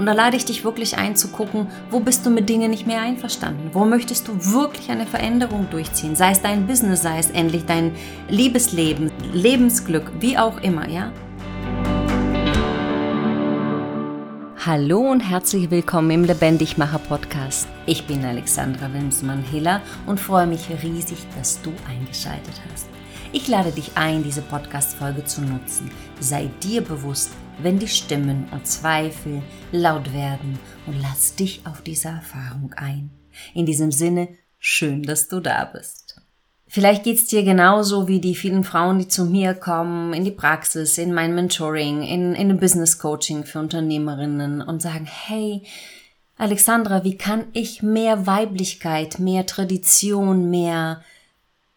Und da lade ich dich wirklich ein zu gucken, wo bist du mit Dingen nicht mehr einverstanden? Wo möchtest du wirklich eine Veränderung durchziehen? Sei es dein Business, sei es endlich dein Liebesleben, Lebensglück, wie auch immer, ja? Hallo und herzlich willkommen im Lebendigmacher Podcast. Ich bin Alexandra Wimsmann-Hiller und freue mich riesig, dass du eingeschaltet hast. Ich lade dich ein, diese Podcast-Folge zu nutzen. Sei dir bewusst, wenn die Stimmen und Zweifel laut werden und lass dich auf diese Erfahrung ein. In diesem Sinne, schön, dass du da bist. Vielleicht geht's dir genauso wie die vielen Frauen, die zu mir kommen, in die Praxis, in mein Mentoring, in, in Business Coaching für Unternehmerinnen und sagen, hey, Alexandra, wie kann ich mehr Weiblichkeit, mehr Tradition, mehr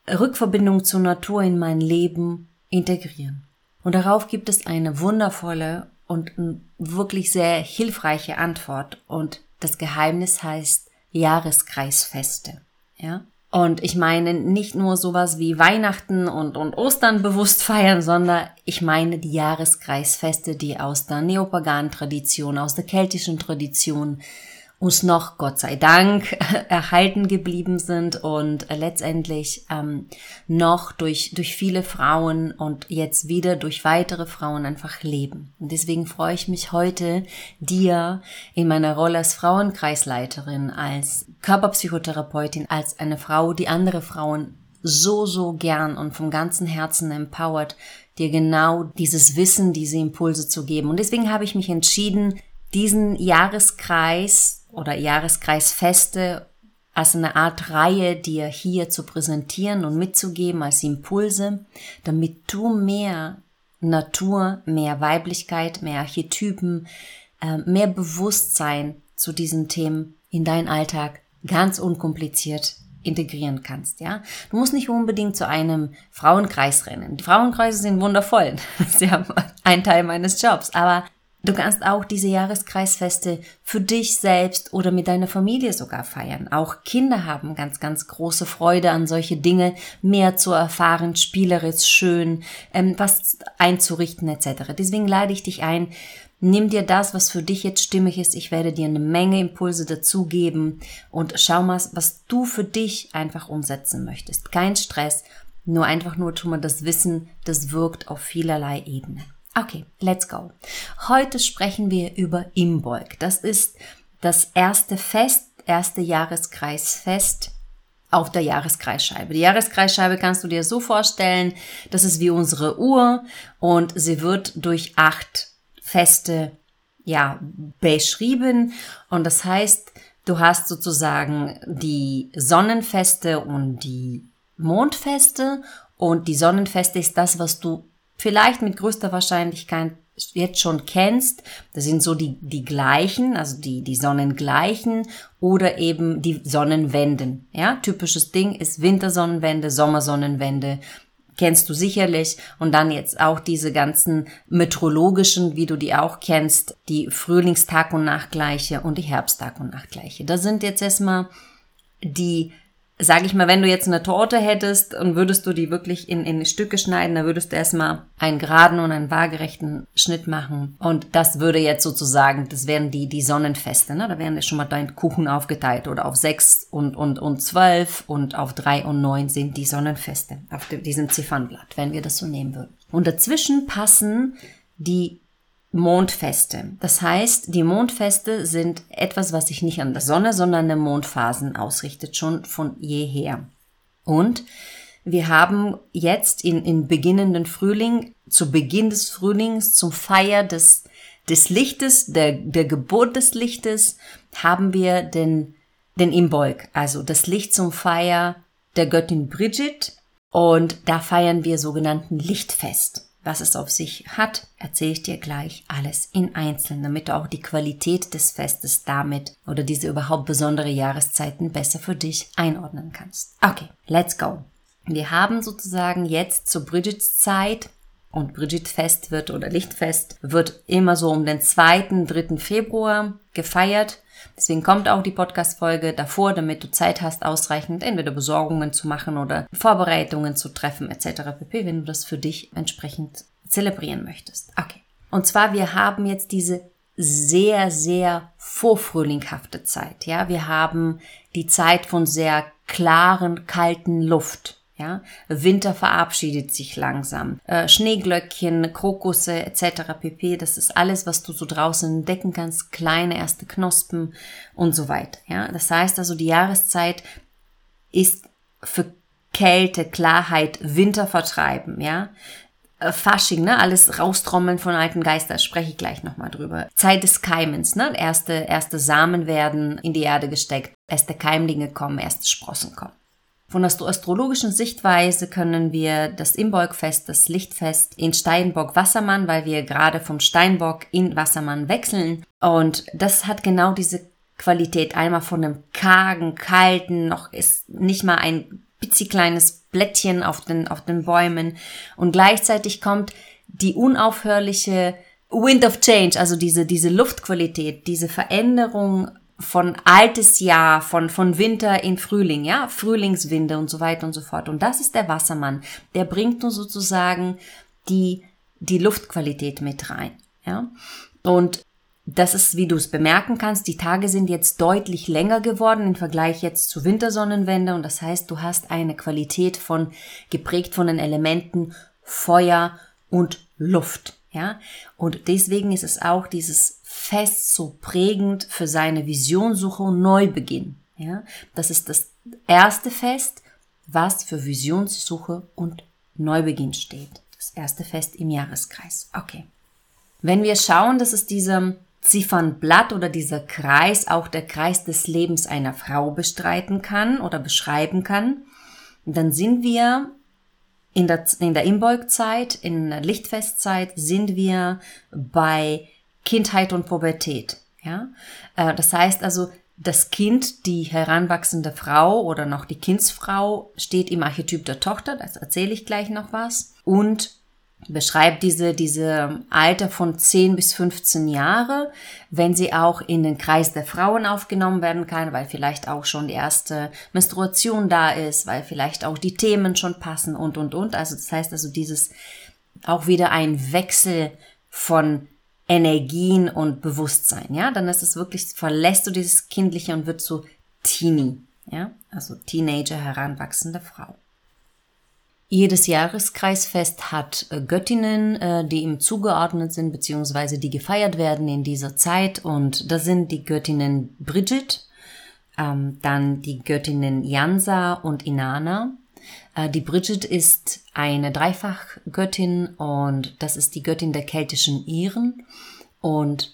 Rückverbindung zur Natur in mein Leben integrieren? Und darauf gibt es eine wundervolle und wirklich sehr hilfreiche Antwort. Und das Geheimnis heißt Jahreskreisfeste. Ja? Und ich meine nicht nur sowas wie Weihnachten und, und Ostern bewusst feiern, sondern ich meine die Jahreskreisfeste, die aus der neopaganen Tradition, aus der keltischen Tradition uns noch, Gott sei Dank, erhalten geblieben sind und letztendlich ähm, noch durch, durch viele Frauen und jetzt wieder durch weitere Frauen einfach leben. Und deswegen freue ich mich heute, dir in meiner Rolle als Frauenkreisleiterin, als Körperpsychotherapeutin, als eine Frau, die andere Frauen so, so gern und vom ganzen Herzen empowert, dir genau dieses Wissen, diese Impulse zu geben. Und deswegen habe ich mich entschieden, diesen Jahreskreis oder Jahreskreisfeste als eine Art Reihe dir hier zu präsentieren und mitzugeben als Impulse, damit du mehr Natur, mehr Weiblichkeit, mehr Archetypen, äh, mehr Bewusstsein zu diesen Themen in deinen Alltag ganz unkompliziert integrieren kannst, ja. Du musst nicht unbedingt zu einem Frauenkreis rennen. Die Frauenkreise sind wundervoll. Sie haben einen Teil meines Jobs. Aber Du kannst auch diese Jahreskreisfeste für dich selbst oder mit deiner Familie sogar feiern. Auch Kinder haben ganz, ganz große Freude an solche Dinge, mehr zu erfahren, spielerisch, schön, ähm, was einzurichten etc. Deswegen lade ich dich ein, nimm dir das, was für dich jetzt stimmig ist. Ich werde dir eine Menge Impulse dazugeben und schau mal, was du für dich einfach umsetzen möchtest. Kein Stress, nur einfach nur tu mal das Wissen, das wirkt auf vielerlei Ebenen. Okay, let's go. Heute sprechen wir über Imbolg. Das ist das erste Fest, erste Jahreskreisfest auf der Jahreskreisscheibe. Die Jahreskreisscheibe kannst du dir so vorstellen, das ist wie unsere Uhr und sie wird durch acht Feste ja beschrieben und das heißt, du hast sozusagen die Sonnenfeste und die Mondfeste und die Sonnenfeste ist das, was du vielleicht mit größter Wahrscheinlichkeit jetzt schon kennst. Das sind so die, die gleichen, also die, die Sonnengleichen oder eben die Sonnenwenden. Ja, typisches Ding ist Wintersonnenwende, Sommersonnenwende. Kennst du sicherlich. Und dann jetzt auch diese ganzen meteorologischen, wie du die auch kennst, die Frühlingstag und Nachtgleiche und die Herbsttag und Nachtgleiche. Da sind jetzt erstmal die sag ich mal, wenn du jetzt eine Torte hättest und würdest du die wirklich in, in Stücke schneiden, dann würdest du erstmal einen geraden und einen waagerechten Schnitt machen. Und das würde jetzt sozusagen, das wären die, die Sonnenfeste, ne? Da wären schon mal dein Kuchen aufgeteilt oder auf sechs und, und, und zwölf und auf drei und neun sind die Sonnenfeste auf dem, diesem Ziffernblatt, wenn wir das so nehmen würden. Und dazwischen passen die Mondfeste. Das heißt, die Mondfeste sind etwas, was sich nicht an der Sonne, sondern an den Mondphasen ausrichtet, schon von jeher. Und wir haben jetzt in, in beginnenden Frühling, zu Beginn des Frühlings, zum Feier des, des Lichtes, der, der Geburt des Lichtes, haben wir den, den Imbolg, also das Licht zum Feier der Göttin Bridget. Und da feiern wir sogenannten Lichtfest. Was es auf sich hat, erzähle ich dir gleich alles in Einzelnen, damit du auch die Qualität des Festes damit oder diese überhaupt besondere Jahreszeiten besser für dich einordnen kannst. Okay, let's go. Wir haben sozusagen jetzt zur Bridgets Zeit und Bridget Fest wird oder Lichtfest wird immer so um den 2., 3. Februar gefeiert. Deswegen kommt auch die Podcast-Folge davor, damit du Zeit hast, ausreichend entweder Besorgungen zu machen oder Vorbereitungen zu treffen etc. pp., wenn du das für dich entsprechend zelebrieren möchtest. Okay. Und zwar, wir haben jetzt diese sehr, sehr vorfrühlinghafte Zeit. Ja, wir haben die Zeit von sehr klaren, kalten Luft. Ja, Winter verabschiedet sich langsam. Äh, Schneeglöckchen, Krokusse etc. pp. Das ist alles, was du so draußen entdecken kannst. Kleine erste Knospen und so weiter. Ja, das heißt also, die Jahreszeit ist für Kälte, Klarheit, Winter vertreiben. Ja, äh, Fasching, ne, alles raustrommeln von alten Geistern, spreche ich gleich nochmal drüber. Zeit des Keimens, ne, erste, erste Samen werden in die Erde gesteckt, erste Keimlinge kommen, erste Sprossen kommen. Von der astrologischen Sichtweise können wir das Imbolgfest, das Lichtfest in Steinbock-Wassermann, weil wir gerade vom Steinbock in Wassermann wechseln. Und das hat genau diese Qualität einmal von einem kargen, kalten, noch ist nicht mal ein kleines Blättchen auf den, auf den Bäumen. Und gleichzeitig kommt die unaufhörliche Wind of Change, also diese, diese Luftqualität, diese Veränderung von altes Jahr, von, von Winter in Frühling, ja, Frühlingswinde und so weiter und so fort. Und das ist der Wassermann. Der bringt uns sozusagen die, die Luftqualität mit rein, ja. Und das ist, wie du es bemerken kannst, die Tage sind jetzt deutlich länger geworden im Vergleich jetzt zur Wintersonnenwende. Und das heißt, du hast eine Qualität von, geprägt von den Elementen Feuer und Luft, ja. Und deswegen ist es auch dieses Fest so prägend für seine Visionssuche und Neubeginn. Ja? Das ist das erste Fest, was für Visionssuche und Neubeginn steht. Das erste Fest im Jahreskreis. Okay. Wenn wir schauen, dass es dieser Ziffernblatt oder dieser Kreis auch der Kreis des Lebens einer Frau bestreiten kann oder beschreiben kann, dann sind wir in der, in der Imbolgzeit, in der Lichtfestzeit, sind wir bei Kindheit und Pubertät. Ja, äh, das heißt also, das Kind, die heranwachsende Frau oder noch die Kindsfrau steht im Archetyp der Tochter, das erzähle ich gleich noch was, und beschreibt diese, diese Alter von 10 bis 15 Jahre, wenn sie auch in den Kreis der Frauen aufgenommen werden kann, weil vielleicht auch schon die erste Menstruation da ist, weil vielleicht auch die Themen schon passen und, und, und. Also das heißt also dieses auch wieder ein Wechsel von Energien und Bewusstsein, ja, dann ist es wirklich, verlässt du dieses Kindliche und wird so Teenie, ja, also Teenager, heranwachsende Frau. Jedes Jahreskreisfest hat äh, Göttinnen, äh, die ihm zugeordnet sind, beziehungsweise die gefeiert werden in dieser Zeit. Und das sind die Göttinnen Bridget, ähm, dann die Göttinnen Jansa und Inanna, die Bridget ist eine Dreifachgöttin und das ist die Göttin der keltischen Iren. Und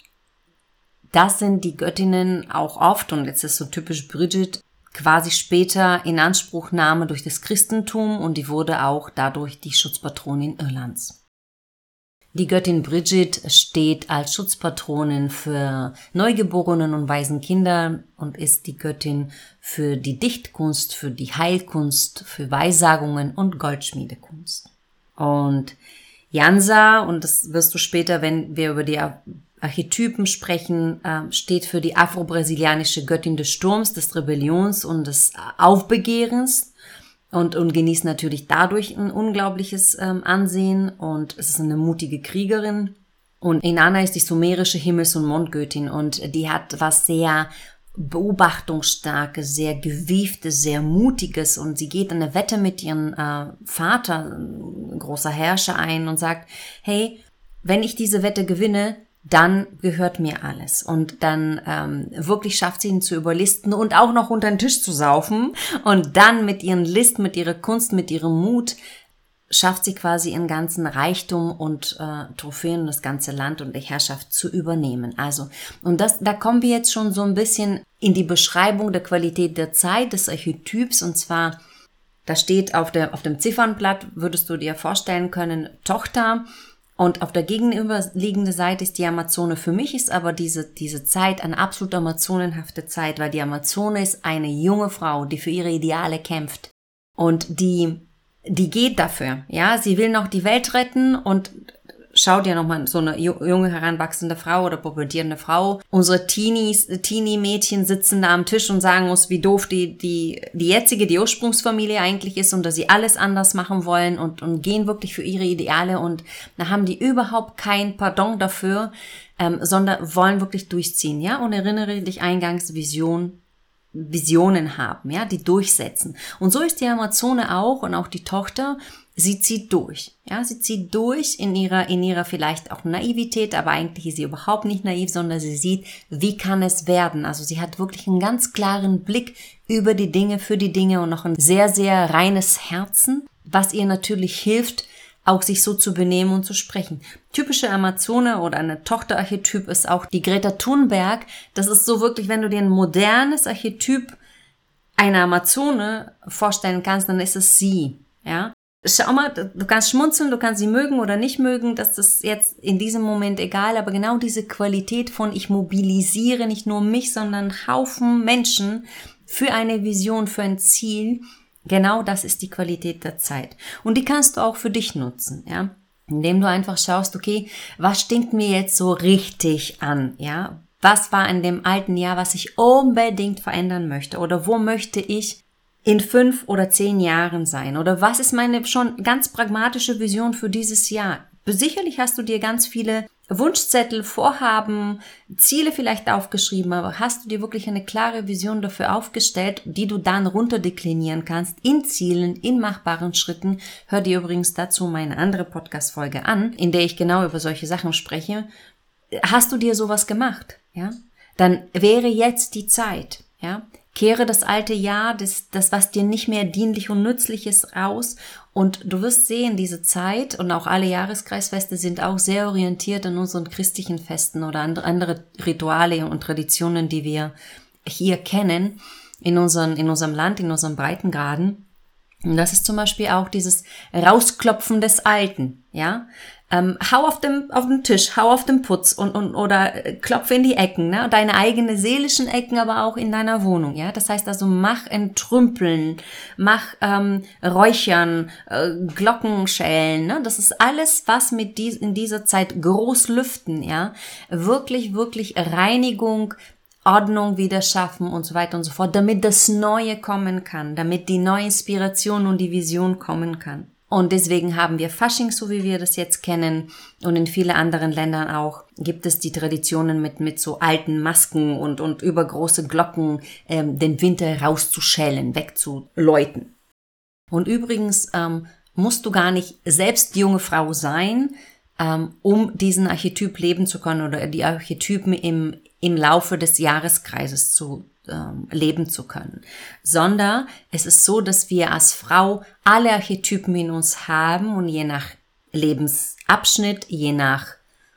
das sind die Göttinnen auch oft, und jetzt ist so typisch Bridget, quasi später in Anspruchnahme durch das Christentum und die wurde auch dadurch die Schutzpatronin Irlands. Die Göttin Bridget steht als Schutzpatronin für Neugeborenen und weisen Kinder und ist die Göttin für die Dichtkunst, für die Heilkunst, für Weissagungen und Goldschmiedekunst. Und Jansa, und das wirst du später, wenn wir über die Archetypen sprechen, äh, steht für die afro-brasilianische Göttin des Sturms, des Rebellions und des Aufbegehrens und, und genießt natürlich dadurch ein unglaubliches ähm, Ansehen. Und es ist eine mutige Kriegerin. Und Inanna ist die sumerische Himmels- und Mondgöttin. Und die hat was sehr beobachtungsstarkes, sehr gewieftes, sehr mutiges. Und sie geht eine Wette mit ihrem äh, Vater, großer Herrscher, ein und sagt, hey, wenn ich diese Wette gewinne, dann gehört mir alles. Und dann ähm, wirklich schafft sie ihn zu überlisten und auch noch unter den Tisch zu saufen. Und dann mit ihren List, mit ihrer Kunst, mit ihrem Mut schafft sie quasi ihren ganzen Reichtum und äh, Trophäen das ganze Land und die Herrschaft zu übernehmen. Also, und das, da kommen wir jetzt schon so ein bisschen in die Beschreibung der Qualität der Zeit des Archetyps und zwar da steht auf, der, auf dem Ziffernblatt, würdest du dir vorstellen können, Tochter, und auf der gegenüberliegenden Seite ist die Amazone. Für mich ist aber diese, diese Zeit eine absolut amazonenhafte Zeit, weil die Amazone ist eine junge Frau, die für ihre Ideale kämpft. Und die, die geht dafür. Ja, sie will noch die Welt retten und schau dir nochmal so eine junge heranwachsende Frau oder pubertierende Frau. Unsere Teenies, Teenie-Mädchen sitzen da am Tisch und sagen uns, wie doof die, die, die jetzige, die Ursprungsfamilie eigentlich ist und dass sie alles anders machen wollen und, und gehen wirklich für ihre Ideale und da haben die überhaupt kein Pardon dafür, ähm, sondern wollen wirklich durchziehen, ja? Und erinnere dich eingangs Vision Visionen haben, ja, die durchsetzen. Und so ist die Amazone auch und auch die Tochter, sie zieht durch, ja, sie zieht durch in ihrer, in ihrer vielleicht auch Naivität, aber eigentlich ist sie überhaupt nicht naiv, sondern sie sieht, wie kann es werden. Also sie hat wirklich einen ganz klaren Blick über die Dinge, für die Dinge und noch ein sehr, sehr reines Herzen, was ihr natürlich hilft, auch sich so zu benehmen und zu sprechen. Typische Amazone oder eine Tochterarchetyp ist auch die Greta Thunberg. Das ist so wirklich, wenn du dir ein modernes Archetyp einer Amazone vorstellen kannst, dann ist es sie, ja. Schau mal, du kannst schmunzeln, du kannst sie mögen oder nicht mögen, das ist jetzt in diesem Moment egal, aber genau diese Qualität von ich mobilisiere nicht nur mich, sondern Haufen Menschen für eine Vision, für ein Ziel, Genau das ist die Qualität der Zeit. Und die kannst du auch für dich nutzen, ja. Indem du einfach schaust, okay, was stinkt mir jetzt so richtig an, ja? Was war in dem alten Jahr, was ich unbedingt verändern möchte? Oder wo möchte ich in fünf oder zehn Jahren sein? Oder was ist meine schon ganz pragmatische Vision für dieses Jahr? Sicherlich hast du dir ganz viele Wunschzettel, Vorhaben, Ziele vielleicht aufgeschrieben, aber hast du dir wirklich eine klare Vision dafür aufgestellt, die du dann runterdeklinieren kannst in Zielen, in machbaren Schritten? Hör dir übrigens dazu meine andere Podcast-Folge an, in der ich genau über solche Sachen spreche. Hast du dir sowas gemacht? Ja? Dann wäre jetzt die Zeit, ja? Kehre das alte Jahr, das, das, was dir nicht mehr dienlich und nützlich ist, raus. Und du wirst sehen, diese Zeit und auch alle Jahreskreisfeste sind auch sehr orientiert an unseren christlichen Festen oder andere Rituale und Traditionen, die wir hier kennen in, unseren, in unserem Land, in unseren Breitengraden. Und das ist zum Beispiel auch dieses Rausklopfen des Alten, ja ähm, hau auf dem, auf dem Tisch, hau auf dem Putz und, und oder äh, klopfe in die Ecken, ne? Deine eigene seelischen Ecken, aber auch in deiner Wohnung, ja. Das heißt also, mach entrümpeln, mach ähm, Räuchern, äh, Glockenschellen, ne? Das ist alles, was mit dies, in dieser Zeit groß lüften, ja. Wirklich, wirklich Reinigung, Ordnung wieder schaffen und so weiter und so fort, damit das Neue kommen kann, damit die neue Inspiration und die Vision kommen kann. Und deswegen haben wir Fasching, so wie wir das jetzt kennen. Und in vielen anderen Ländern auch gibt es die Traditionen mit, mit so alten Masken und, und übergroße Glocken, ähm, den Winter rauszuschellen, wegzuläuten. Und übrigens ähm, musst du gar nicht selbst junge Frau sein, ähm, um diesen Archetyp leben zu können oder die Archetypen im, im Laufe des Jahreskreises zu ähm, leben zu können, sondern es ist so, dass wir als Frau alle Archetypen in uns haben und je nach Lebensabschnitt, je nach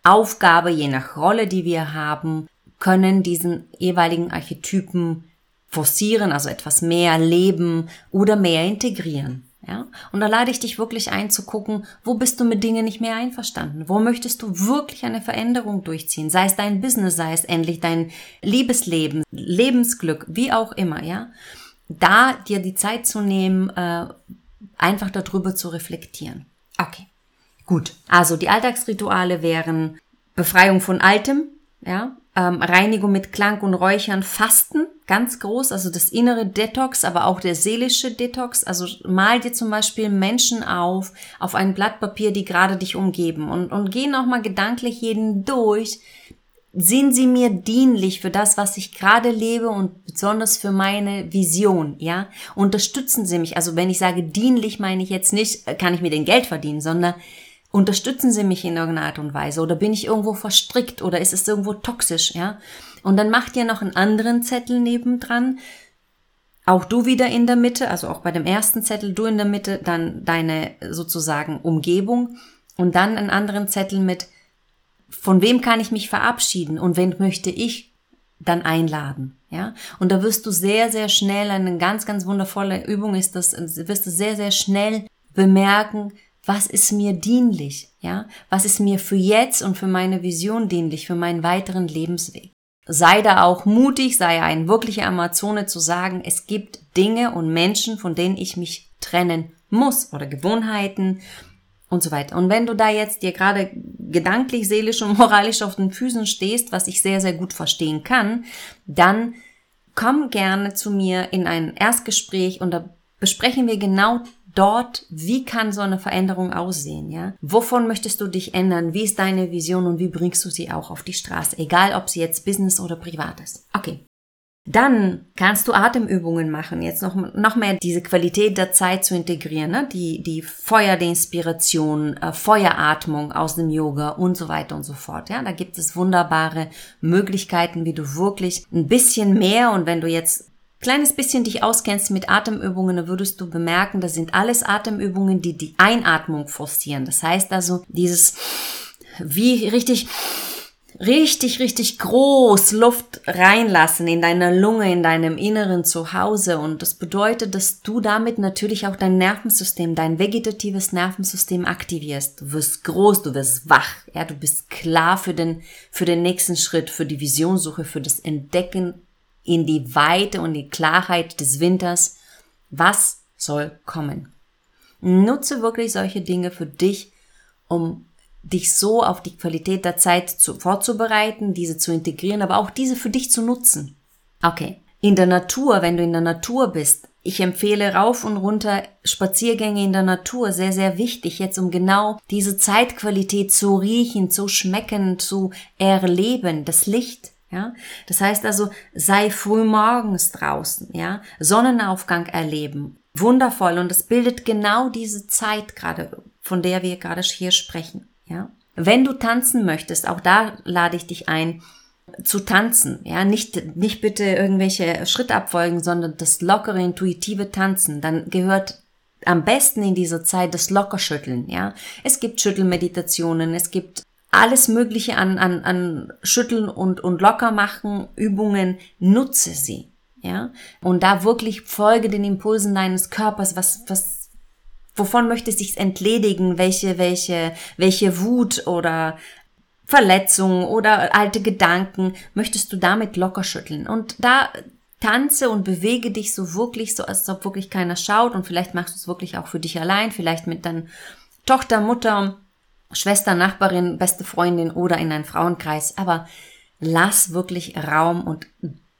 Aufgabe, je nach Rolle, die wir haben, können diesen jeweiligen Archetypen forcieren, also etwas mehr leben oder mehr integrieren. Ja? Und da lade ich dich wirklich ein zu gucken, wo bist du mit Dingen nicht mehr einverstanden? Wo möchtest du wirklich eine Veränderung durchziehen? Sei es dein Business, sei es endlich dein Liebesleben, Lebensglück, wie auch immer, ja? Da dir die Zeit zu nehmen, äh, einfach darüber zu reflektieren. Okay. Gut. Also die Alltagsrituale wären Befreiung von Altem, ja, ähm, Reinigung mit Klang und Räuchern, Fasten, ganz groß, also das innere Detox, aber auch der seelische Detox. Also mal dir zum Beispiel Menschen auf, auf ein Blatt Papier, die gerade dich umgeben und, und geh nochmal gedanklich jeden durch. Sind sie mir dienlich für das, was ich gerade lebe und besonders für meine Vision, ja? Unterstützen sie mich. Also wenn ich sage dienlich, meine ich jetzt nicht, äh, kann ich mir den Geld verdienen, sondern Unterstützen sie mich in irgendeiner Art und Weise oder bin ich irgendwo verstrickt oder ist es irgendwo toxisch, ja? Und dann macht ihr noch einen anderen Zettel nebendran. Auch du wieder in der Mitte, also auch bei dem ersten Zettel du in der Mitte, dann deine sozusagen Umgebung und dann einen anderen Zettel mit, von wem kann ich mich verabschieden und wen möchte ich dann einladen, ja? Und da wirst du sehr, sehr schnell, eine ganz, ganz wundervolle Übung ist das, wirst du sehr, sehr schnell bemerken, was ist mir dienlich, ja? Was ist mir für jetzt und für meine Vision dienlich, für meinen weiteren Lebensweg? Sei da auch mutig, sei ein wirklicher Amazone zu sagen, es gibt Dinge und Menschen, von denen ich mich trennen muss oder Gewohnheiten und so weiter. Und wenn du da jetzt dir gerade gedanklich, seelisch und moralisch auf den Füßen stehst, was ich sehr, sehr gut verstehen kann, dann komm gerne zu mir in ein Erstgespräch und da besprechen wir genau dort, wie kann so eine Veränderung aussehen, ja? Wovon möchtest du dich ändern? Wie ist deine Vision und wie bringst du sie auch auf die Straße? Egal, ob sie jetzt Business oder privat ist. Okay. Dann kannst du Atemübungen machen, jetzt noch, noch mehr diese Qualität der Zeit zu integrieren, ne? die, die Feuer der Inspiration, äh, Feueratmung aus dem Yoga und so weiter und so fort. Ja, da gibt es wunderbare Möglichkeiten, wie du wirklich ein bisschen mehr und wenn du jetzt kleines bisschen dich auskennst mit Atemübungen, dann würdest du bemerken, das sind alles Atemübungen, die die Einatmung forcieren. Das heißt also, dieses wie richtig richtig, richtig groß Luft reinlassen in deiner Lunge, in deinem inneren Zuhause. Und das bedeutet, dass du damit natürlich auch dein Nervensystem, dein vegetatives Nervensystem aktivierst. Du wirst groß, du wirst wach, ja, du bist klar für den, für den nächsten Schritt, für die Visionssuche, für das Entdecken in die Weite und die Klarheit des Winters. Was soll kommen? Nutze wirklich solche Dinge für dich, um dich so auf die Qualität der Zeit zu, vorzubereiten, diese zu integrieren, aber auch diese für dich zu nutzen. Okay. In der Natur, wenn du in der Natur bist, ich empfehle rauf und runter Spaziergänge in der Natur, sehr, sehr wichtig, jetzt um genau diese Zeitqualität zu riechen, zu schmecken, zu erleben, das Licht, ja. Das heißt also, sei früh morgens draußen, ja, Sonnenaufgang erleben, wundervoll und es bildet genau diese Zeit gerade, von der wir gerade hier sprechen. Ja? Wenn du tanzen möchtest, auch da lade ich dich ein, zu tanzen, ja, nicht, nicht bitte irgendwelche Schrittabfolgen, sondern das lockere, intuitive Tanzen, dann gehört am besten in dieser Zeit das Lockerschütteln, ja. Es gibt Schüttelmeditationen, es gibt alles Mögliche an, an, an Schütteln und, und Lockermachen, Übungen, nutze sie, ja. Und da wirklich folge den Impulsen deines Körpers, was, was wovon möchte sich entledigen, welche, welche, welche Wut oder Verletzung oder alte Gedanken möchtest du damit locker schütteln. Und da tanze und bewege dich so wirklich, so als ob wirklich keiner schaut und vielleicht machst du es wirklich auch für dich allein, vielleicht mit deiner Tochter, Mutter, Schwester, Nachbarin, beste Freundin oder in einen Frauenkreis, aber lass wirklich Raum und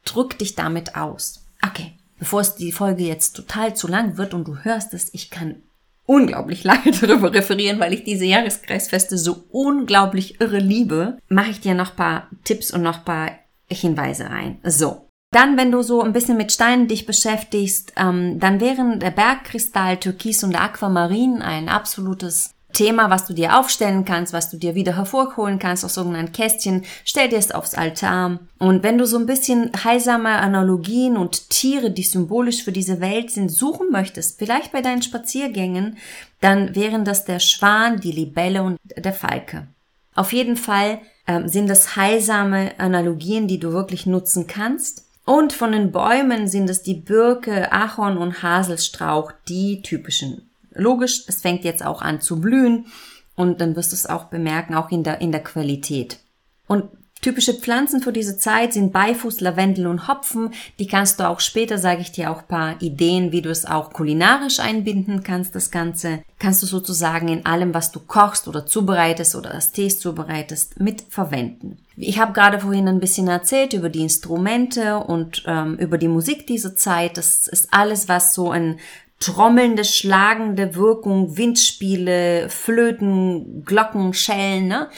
drück dich damit aus. Okay, bevor es die Folge jetzt total zu lang wird und du hörst es, ich kann unglaublich lange darüber referieren, weil ich diese Jahreskreisfeste so unglaublich irre liebe, mache ich dir noch paar Tipps und noch paar Hinweise rein. So. Dann, wenn du so ein bisschen mit Steinen dich beschäftigst, ähm, dann wären der Bergkristall, Türkis und Aquamarin ein absolutes Thema, was du dir aufstellen kannst, was du dir wieder hervorholen kannst aus irgendeinem Kästchen, stell dir es aufs Altar. Und wenn du so ein bisschen heilsame Analogien und Tiere, die symbolisch für diese Welt sind, suchen möchtest, vielleicht bei deinen Spaziergängen, dann wären das der Schwan, die Libelle und der Falke. Auf jeden Fall ähm, sind das heilsame Analogien, die du wirklich nutzen kannst. Und von den Bäumen sind es die Birke, Ahorn und Haselstrauch, die typischen logisch, es fängt jetzt auch an zu blühen und dann wirst du es auch bemerken, auch in der, in der Qualität. Und typische Pflanzen für diese Zeit sind Beifuß, Lavendel und Hopfen. Die kannst du auch später, sage ich dir auch paar Ideen, wie du es auch kulinarisch einbinden kannst, das Ganze. Kannst du sozusagen in allem, was du kochst oder zubereitest oder das Tees zubereitest, mit verwenden. Ich habe gerade vorhin ein bisschen erzählt über die Instrumente und ähm, über die Musik dieser Zeit. Das ist alles, was so ein trommelnde, schlagende Wirkung, Windspiele, Flöten, Glocken, Schellen, ne?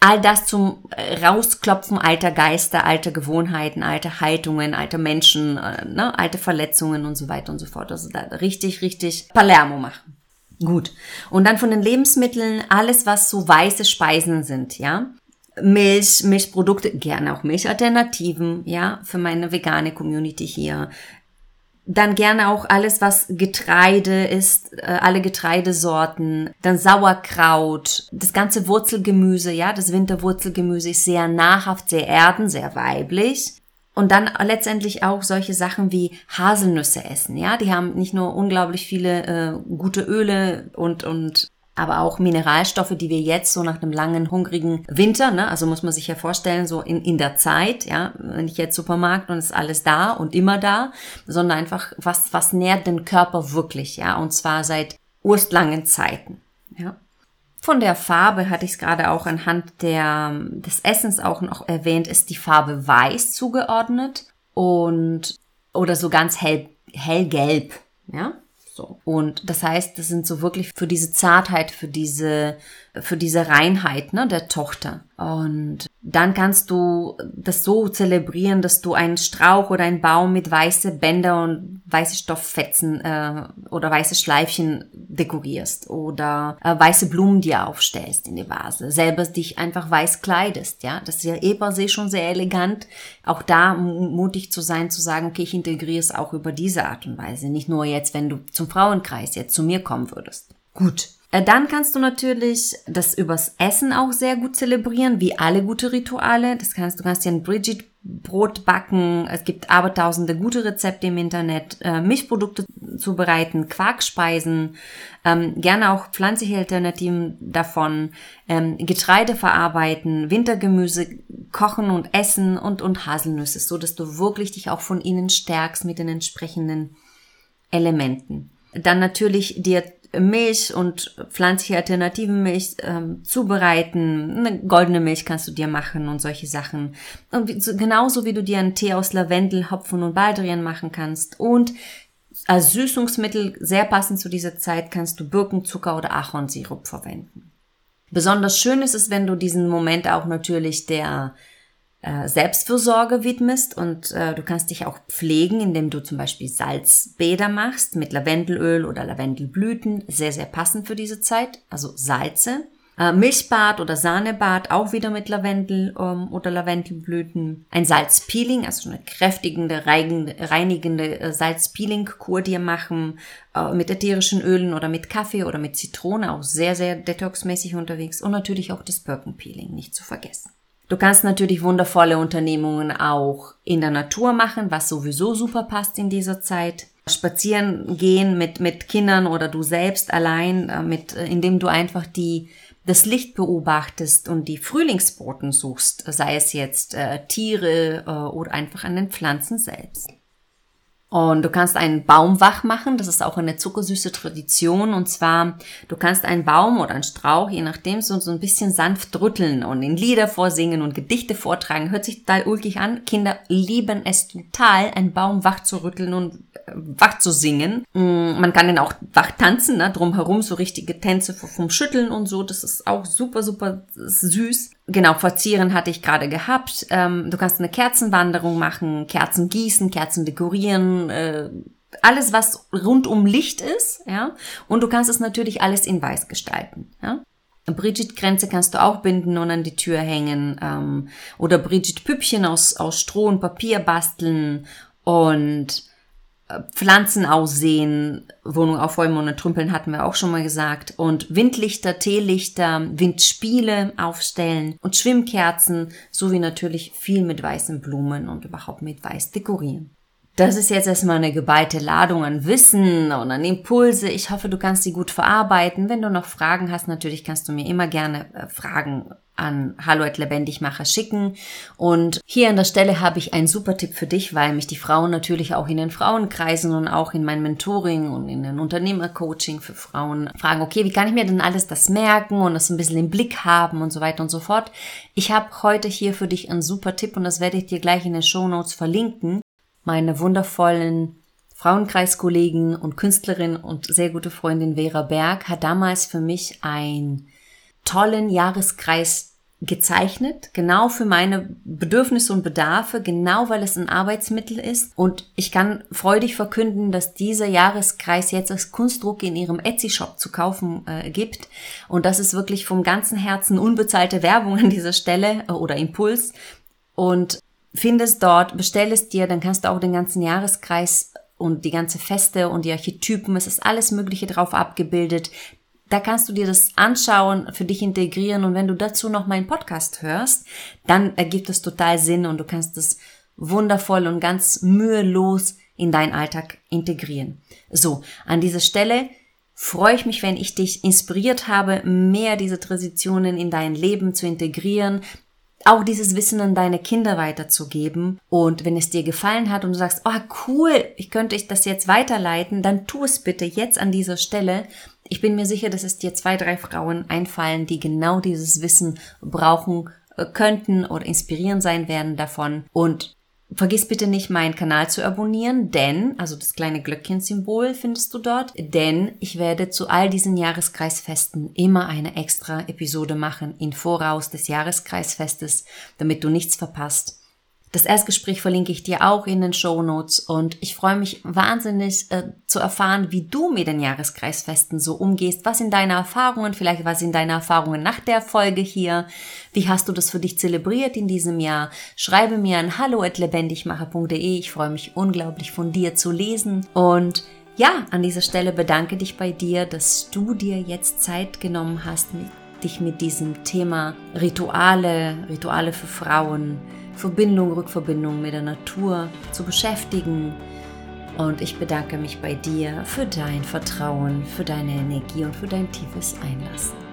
All das zum Rausklopfen alter Geister, alter Gewohnheiten, alter Haltungen, alter Menschen, äh, ne? alte Verletzungen und so weiter und so fort. Also da richtig, richtig Palermo machen. Gut. Und dann von den Lebensmitteln alles, was so weiße Speisen sind, ja. Milch, Milchprodukte, gerne auch Milchalternativen, ja, für meine vegane Community hier. Dann gerne auch alles, was Getreide ist, äh, alle Getreidesorten. Dann Sauerkraut, das ganze Wurzelgemüse, ja, das Winterwurzelgemüse ist sehr nahrhaft, sehr erden, sehr weiblich. Und dann letztendlich auch solche Sachen wie Haselnüsse essen, ja. Die haben nicht nur unglaublich viele äh, gute Öle und, und aber auch Mineralstoffe, die wir jetzt so nach einem langen, hungrigen Winter, ne, also muss man sich ja vorstellen, so in, in der Zeit, ja, wenn ich jetzt Supermarkt und ist alles da und immer da, sondern einfach, was, was nährt den Körper wirklich, ja, und zwar seit urstlangen Zeiten. Ja. Von der Farbe hatte ich es gerade auch anhand der, des Essens auch noch erwähnt, ist die Farbe weiß zugeordnet und oder so ganz hell, hellgelb. Ja, so. Und das heißt, das sind so wirklich für diese Zartheit, für diese, für diese Reinheit, ne, der Tochter. Und dann kannst du das so zelebrieren, dass du einen Strauch oder einen Baum mit weiße Bänder und weiße Stofffetzen äh, oder weiße Schleifchen dekorierst oder äh, weiße Blumen dir aufstellst in die Vase, selber dich einfach weiß kleidest, ja, das ist ja eh per se schon sehr elegant, auch da mutig zu sein, zu sagen, okay, ich integriere es auch über diese Art und Weise, nicht nur jetzt, wenn du zum Frauenkreis jetzt zu mir kommen würdest. Gut, dann kannst du natürlich das übers Essen auch sehr gut zelebrieren, wie alle gute Rituale. Das kannst, du kannst dir ein Bridget Brot backen. Es gibt abertausende gute Rezepte im Internet, äh, Milchprodukte zubereiten, Quarkspeisen, ähm, gerne auch pflanzliche Alternativen davon, ähm, Getreide verarbeiten, Wintergemüse kochen und essen und, und Haselnüsse, so dass du wirklich dich auch von ihnen stärkst mit den entsprechenden Elementen. Dann natürlich dir Milch und pflanzliche Alternativen Milch ähm, zubereiten. Eine goldene Milch kannst du dir machen und solche Sachen. Und genauso wie du dir einen Tee aus Lavendel, Hopfen und Baldrian machen kannst. Und als Süßungsmittel, sehr passend zu dieser Zeit, kannst du Birkenzucker oder Ahornsirup verwenden. Besonders schön ist es, wenn du diesen Moment auch natürlich der äh, Selbstfürsorge widmest und äh, du kannst dich auch pflegen, indem du zum Beispiel Salzbäder machst mit Lavendelöl oder Lavendelblüten, sehr, sehr passend für diese Zeit, also Salze. Äh, Milchbad oder Sahnebad auch wieder mit Lavendel ähm, oder Lavendelblüten. Ein Salzpeeling, also eine kräftigende, reinigende äh, Salzpeeling-Kur dir machen äh, mit ätherischen Ölen oder mit Kaffee oder mit Zitrone, auch sehr, sehr detoxmäßig unterwegs. Und natürlich auch das Birkenpeeling nicht zu vergessen. Du kannst natürlich wundervolle Unternehmungen auch in der Natur machen, was sowieso super passt in dieser Zeit. Spazieren gehen mit, mit Kindern oder du selbst allein, äh, mit, äh, indem du einfach die, das Licht beobachtest und die Frühlingsboten suchst, sei es jetzt äh, Tiere äh, oder einfach an den Pflanzen selbst. Und du kannst einen Baum wach machen, das ist auch eine zuckersüße Tradition. Und zwar, du kannst einen Baum oder einen Strauch, je nachdem, so, so ein bisschen sanft rütteln und in Lieder vorsingen und Gedichte vortragen. Hört sich total ulkig an. Kinder lieben es total, einen Baum wach zu rütteln und äh, wach zu singen. Mm, man kann den auch wach tanzen, ne? drumherum so richtige Tänze vom Schütteln und so. Das ist auch super, super süß. Genau, verzieren hatte ich gerade gehabt. Ähm, du kannst eine Kerzenwanderung machen, Kerzen gießen, Kerzen dekorieren, äh, alles was rund um Licht ist, ja. Und du kannst es natürlich alles in Weiß gestalten, ja. Bridget-Grenze kannst du auch binden und an die Tür hängen ähm, oder Bridget-Püppchen aus, aus Stroh und Papier basteln und Pflanzen aussehen, Wohnung aufräumen und trümpeln hatten wir auch schon mal gesagt und Windlichter, Teelichter, Windspiele aufstellen und Schwimmkerzen sowie natürlich viel mit weißen Blumen und überhaupt mit weiß dekorieren. Das ist jetzt erstmal eine geballte Ladung an Wissen und an Impulse. Ich hoffe, du kannst sie gut verarbeiten. Wenn du noch Fragen hast, natürlich kannst du mir immer gerne äh, Fragen an Hallo Lebendigmacher schicken. Und hier an der Stelle habe ich einen super Tipp für dich, weil mich die Frauen natürlich auch in den Frauenkreisen und auch in meinem Mentoring und in den Unternehmercoaching für Frauen fragen, okay, wie kann ich mir denn alles das merken und das ein bisschen im Blick haben und so weiter und so fort. Ich habe heute hier für dich einen super Tipp und das werde ich dir gleich in den Show Notes verlinken meine wundervollen Frauenkreiskollegen und Künstlerin und sehr gute Freundin Vera Berg hat damals für mich einen tollen Jahreskreis gezeichnet, genau für meine Bedürfnisse und Bedarfe, genau weil es ein Arbeitsmittel ist. Und ich kann freudig verkünden, dass dieser Jahreskreis jetzt als Kunstdruck in ihrem Etsy-Shop zu kaufen äh, gibt. Und das ist wirklich vom ganzen Herzen unbezahlte Werbung an dieser Stelle äh, oder Impuls. Und findest dort, bestell es dir, dann kannst du auch den ganzen Jahreskreis und die ganze Feste und die Archetypen, es ist alles Mögliche drauf abgebildet. Da kannst du dir das anschauen, für dich integrieren und wenn du dazu noch meinen Podcast hörst, dann ergibt es total Sinn und du kannst es wundervoll und ganz mühelos in deinen Alltag integrieren. So, an dieser Stelle freue ich mich, wenn ich dich inspiriert habe, mehr diese Transitionen in dein Leben zu integrieren, auch dieses Wissen an deine Kinder weiterzugeben. Und wenn es dir gefallen hat und du sagst, oh cool, ich könnte ich das jetzt weiterleiten, dann tu es bitte jetzt an dieser Stelle. Ich bin mir sicher, dass es dir zwei, drei Frauen einfallen, die genau dieses Wissen brauchen äh, könnten oder inspirieren sein werden davon. Und Vergiss bitte nicht, meinen Kanal zu abonnieren, denn, also das kleine Glöckchen-Symbol findest du dort, denn ich werde zu all diesen Jahreskreisfesten immer eine extra Episode machen, in Voraus des Jahreskreisfestes, damit du nichts verpasst. Das Erstgespräch verlinke ich dir auch in den Show Notes und ich freue mich wahnsinnig äh, zu erfahren, wie du mit den Jahreskreisfesten so umgehst. Was sind deine Erfahrungen? Vielleicht was sind deine Erfahrungen nach der Folge hier? Wie hast du das für dich zelebriert in diesem Jahr? Schreibe mir an hallo@lebendigmacher.de. Ich freue mich unglaublich von dir zu lesen und ja, an dieser Stelle bedanke dich bei dir, dass du dir jetzt Zeit genommen hast, dich mit diesem Thema Rituale, Rituale für Frauen Verbindung, Rückverbindung mit der Natur zu beschäftigen. Und ich bedanke mich bei dir für dein Vertrauen, für deine Energie und für dein tiefes Einlassen.